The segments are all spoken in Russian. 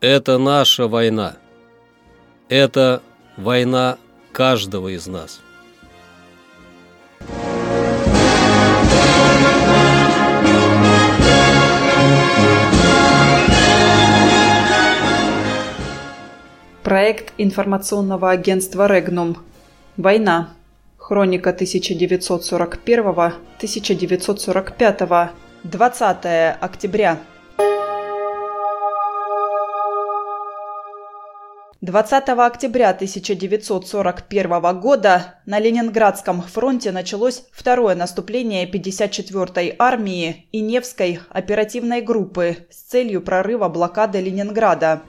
Это наша война. Это война каждого из нас. Проект информационного агентства «Регнум». Война. Хроника 1941-1945. 20 октября. 20 октября 1941 года на Ленинградском фронте началось второе наступление 54-й армии и Невской оперативной группы с целью прорыва блокады Ленинграда.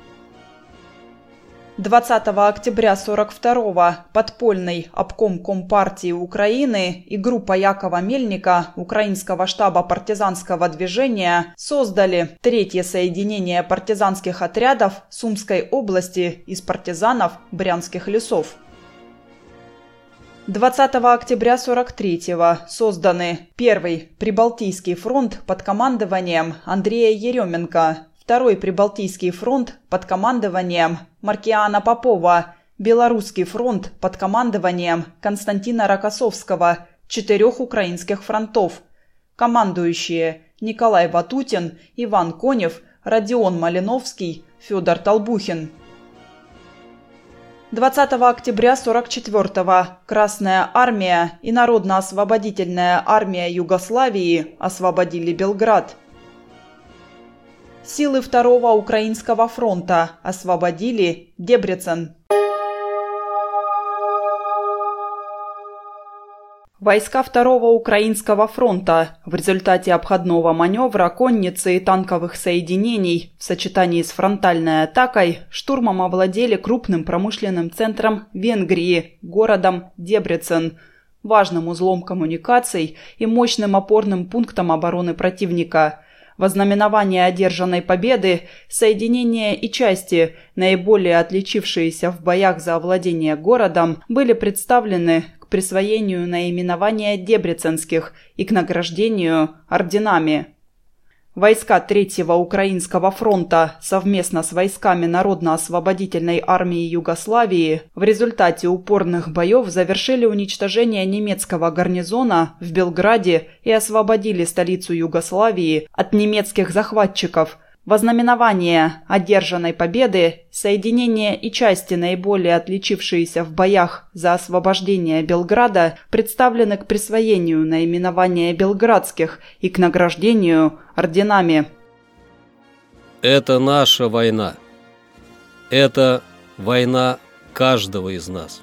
20 октября 42-го подпольный обком Компартии Украины и группа Якова Мельника Украинского штаба партизанского движения создали третье соединение партизанских отрядов Сумской области из партизанов Брянских лесов. 20 октября 43-го созданы первый Прибалтийский фронт под командованием Андрея Еременко, Второй Прибалтийский фронт под командованием Маркиана Попова, Белорусский фронт под командованием Константина Рокоссовского, четырех украинских фронтов. Командующие Николай Ватутин, Иван Конев, Родион Малиновский, Федор Толбухин. 20 октября 44-го Красная армия и Народно-освободительная армия Югославии освободили Белград – Силы Второго Украинского фронта. Освободили Дебрецен. Войска Второго Украинского фронта в результате обходного маневра конницы и танковых соединений в сочетании с фронтальной атакой штурмом овладели крупным промышленным центром Венгрии, городом Дебрецен, важным узлом коммуникаций и мощным опорным пунктом обороны противника – во знаменование одержанной победы соединения и части, наиболее отличившиеся в боях за овладение городом, были представлены к присвоению наименования Дебреценских и к награждению орденами. Войска Третьего Украинского фронта совместно с войсками Народно-освободительной армии Югославии в результате упорных боев завершили уничтожение немецкого гарнизона в Белграде и освободили столицу Югославии от немецких захватчиков – Вознаменование одержанной победы, соединения и части, наиболее отличившиеся в боях за освобождение Белграда, представлены к присвоению наименования белградских и к награждению орденами. Это наша война. Это война каждого из нас.